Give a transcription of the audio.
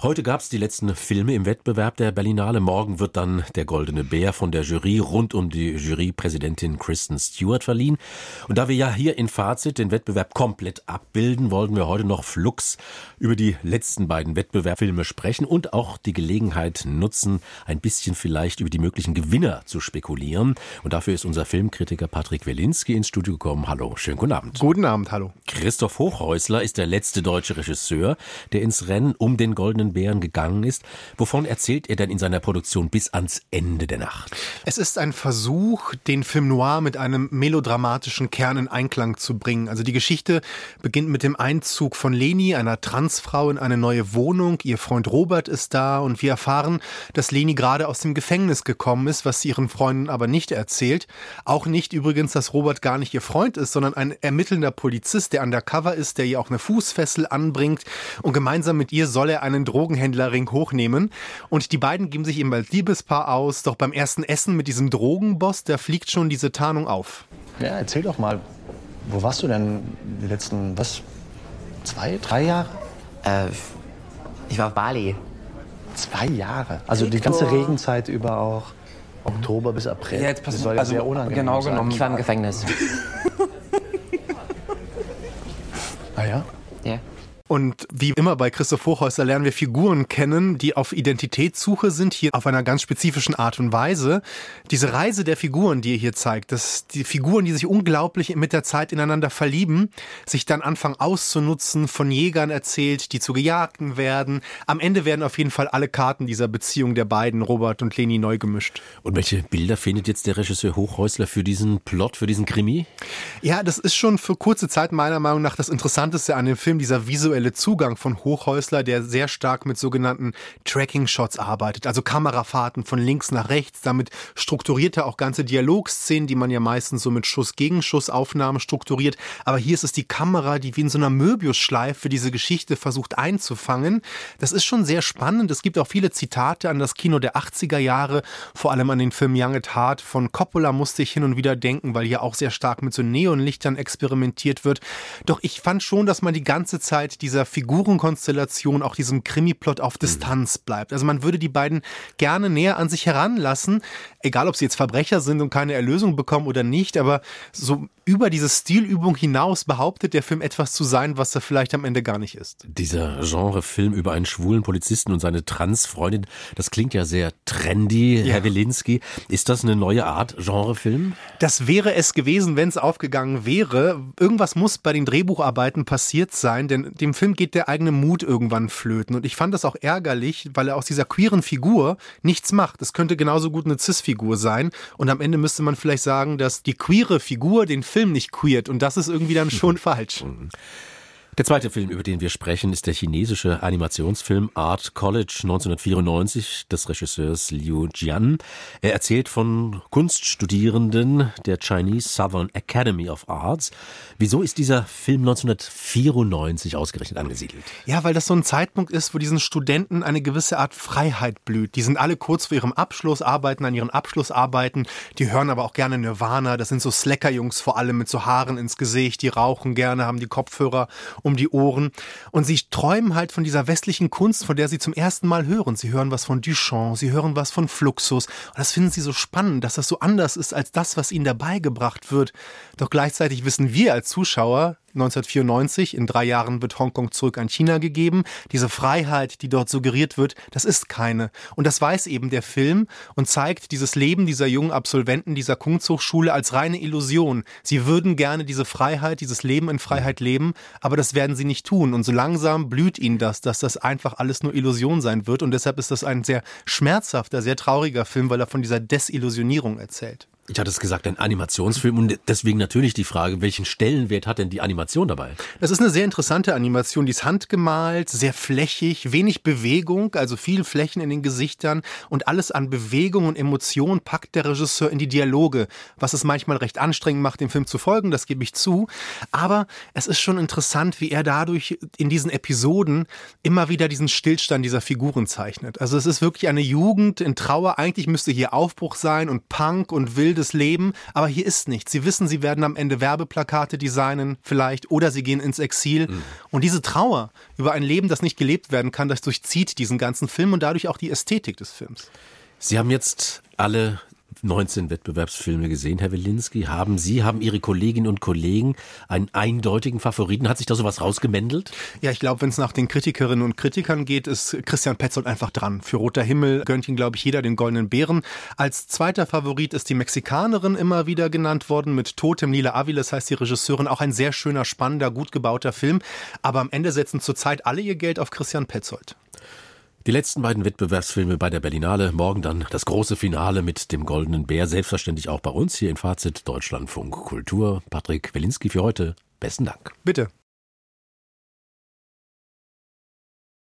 Heute gab es die letzten Filme im Wettbewerb der Berlinale. Morgen wird dann der Goldene Bär von der Jury rund um die Jurypräsidentin Kristen Stewart verliehen. Und da wir ja hier in Fazit den Wettbewerb komplett abbilden, wollten wir heute noch flux über die letzten beiden Wettbewerbsfilme sprechen und auch die Gelegenheit nutzen, ein bisschen vielleicht über die möglichen Gewinner zu spekulieren. Und dafür ist unser Filmkritiker Patrick Welinski ins Studio gekommen. Hallo, schönen guten Abend. Guten Abend, hallo. Christoph Hochhäusler ist der letzte deutsche Regisseur, der ins Rennen um den Goldenen Bären gegangen ist. Wovon erzählt er denn in seiner Produktion bis ans Ende der Nacht? Es ist ein Versuch, den Film Noir mit einem melodramatischen Kern in Einklang zu bringen. Also die Geschichte beginnt mit dem Einzug von Leni, einer Transfrau, in eine neue Wohnung. Ihr Freund Robert ist da und wir erfahren, dass Leni gerade aus dem Gefängnis gekommen ist, was sie ihren Freunden aber nicht erzählt. Auch nicht übrigens, dass Robert gar nicht ihr Freund ist, sondern ein ermittelnder Polizist, der undercover ist, der ihr auch eine Fußfessel anbringt und gemeinsam mit ihr soll er einen Drogenhändlerring hochnehmen. Und die beiden geben sich eben als Liebespaar aus. Doch beim ersten Essen mit diesem Drogenboss, da fliegt schon diese Tarnung auf. Ja, erzähl doch mal, wo warst du denn die letzten, was, zwei, drei Jahre? Äh, ich war auf Bali. Zwei Jahre? Also die ganze Regenzeit über auch Oktober bis April. Ja, jetzt pass das soll ja also, sehr unangenehm genau sein. genommen. Ich war im Gefängnis. Ah ja? Und wie immer bei Christoph Hochhäuser lernen wir Figuren kennen, die auf Identitätssuche sind, hier auf einer ganz spezifischen Art und Weise. Diese Reise der Figuren, die er hier zeigt, dass die Figuren, die sich unglaublich mit der Zeit ineinander verlieben, sich dann anfangen auszunutzen, von Jägern erzählt, die zu Gejagten werden. Am Ende werden auf jeden Fall alle Karten dieser Beziehung der beiden, Robert und Leni, neu gemischt. Und welche Bilder findet jetzt der Regisseur Hochhäusler für diesen Plot, für diesen Krimi? Ja, das ist schon für kurze Zeit meiner Meinung nach das Interessanteste an dem Film, dieser visuelle Zugang von Hochhäusler, der sehr stark mit sogenannten Tracking-Shots arbeitet, also Kamerafahrten von links nach rechts. Damit strukturiert er auch ganze Dialogszenen, die man ja meistens so mit Schuss-Gegenschuss-Aufnahmen strukturiert. Aber hier ist es die Kamera, die wie in so einer Möbius-Schleife diese Geschichte versucht einzufangen. Das ist schon sehr spannend. Es gibt auch viele Zitate an das Kino der 80er Jahre, vor allem an den Film Young at Heart von Coppola musste ich hin und wieder denken, weil hier auch sehr stark mit so Neonlichtern experimentiert wird. Doch ich fand schon, dass man die ganze Zeit dieser Figurenkonstellation, auch diesem Krimi-Plot auf Distanz bleibt. Also man würde die beiden gerne näher an sich heranlassen, egal ob sie jetzt Verbrecher sind und keine Erlösung bekommen oder nicht, aber so über diese Stilübung hinaus behauptet der Film etwas zu sein, was er vielleicht am Ende gar nicht ist. Dieser Genrefilm über einen schwulen Polizisten und seine Transfreundin, das klingt ja sehr trendy, ja. Herr Wilinski. Ist das eine neue Art Genrefilm? Das wäre es gewesen, wenn es aufgegangen wäre. Irgendwas muss bei den Drehbucharbeiten passiert sein, denn dem Film geht der eigene Mut irgendwann flöten. Und ich fand das auch ärgerlich, weil er aus dieser queeren Figur nichts macht. Es könnte genauso gut eine Cis-Figur sein. Und am Ende müsste man vielleicht sagen, dass die queere Figur den Film nicht queert. Und das ist irgendwie dann schon falsch. Der zweite Film, über den wir sprechen, ist der chinesische Animationsfilm Art College 1994 des Regisseurs Liu Jian. Er erzählt von Kunststudierenden der Chinese Southern Academy of Arts. Wieso ist dieser Film 1994 ausgerechnet angesiedelt? Ja, weil das so ein Zeitpunkt ist, wo diesen Studenten eine gewisse Art Freiheit blüht. Die sind alle kurz vor ihrem Abschluss, arbeiten an ihren Abschlussarbeiten. Die hören aber auch gerne Nirvana. Das sind so Slacker-Jungs vor allem mit so Haaren ins Gesicht. Die rauchen gerne, haben die Kopfhörer um die Ohren. Und sie träumen halt von dieser westlichen Kunst, von der sie zum ersten Mal hören. Sie hören was von Duchamp, sie hören was von Fluxus. Und das finden sie so spannend, dass das so anders ist als das, was ihnen dabei gebracht wird. Doch gleichzeitig wissen wir als Zuschauer, 1994, in drei Jahren wird Hongkong zurück an China gegeben. Diese Freiheit, die dort suggeriert wird, das ist keine. Und das weiß eben der Film und zeigt dieses Leben dieser jungen Absolventen dieser Kunsthochschule als reine Illusion. Sie würden gerne diese Freiheit, dieses Leben in Freiheit leben, aber das werden sie nicht tun. Und so langsam blüht ihnen das, dass das einfach alles nur Illusion sein wird. Und deshalb ist das ein sehr schmerzhafter, sehr trauriger Film, weil er von dieser Desillusionierung erzählt. Ich hatte es gesagt, ein Animationsfilm und deswegen natürlich die Frage, welchen Stellenwert hat denn die Animation dabei? Das ist eine sehr interessante Animation, die ist handgemalt, sehr flächig, wenig Bewegung, also viel Flächen in den Gesichtern und alles an Bewegung und Emotion packt der Regisseur in die Dialoge, was es manchmal recht anstrengend macht, dem Film zu folgen, das gebe ich zu, aber es ist schon interessant, wie er dadurch in diesen Episoden immer wieder diesen Stillstand dieser Figuren zeichnet. Also es ist wirklich eine Jugend in Trauer, eigentlich müsste hier Aufbruch sein und Punk und wilde wildes Leben, aber hier ist nichts. Sie wissen, sie werden am Ende Werbeplakate designen, vielleicht, oder sie gehen ins Exil. Mhm. Und diese Trauer über ein Leben, das nicht gelebt werden kann, das durchzieht diesen ganzen Film und dadurch auch die Ästhetik des Films. Sie haben jetzt alle 19 Wettbewerbsfilme gesehen, Herr Wilinski. Haben Sie, haben Ihre Kolleginnen und Kollegen einen eindeutigen Favoriten? Hat sich da sowas rausgemändelt? Ja, ich glaube, wenn es nach den Kritikerinnen und Kritikern geht, ist Christian Petzold einfach dran. Für Roter Himmel gönnt ihn, glaube ich, jeder den Goldenen Bären. Als zweiter Favorit ist die Mexikanerin immer wieder genannt worden mit Totem Lila Aviles heißt die Regisseurin. Auch ein sehr schöner, spannender, gut gebauter Film. Aber am Ende setzen zurzeit alle ihr Geld auf Christian Petzold. Die letzten beiden Wettbewerbsfilme bei der Berlinale, morgen dann das große Finale mit dem Goldenen Bär, selbstverständlich auch bei uns hier in Fazit Deutschlandfunk Kultur. Patrick Welinski für heute. Besten Dank. Bitte.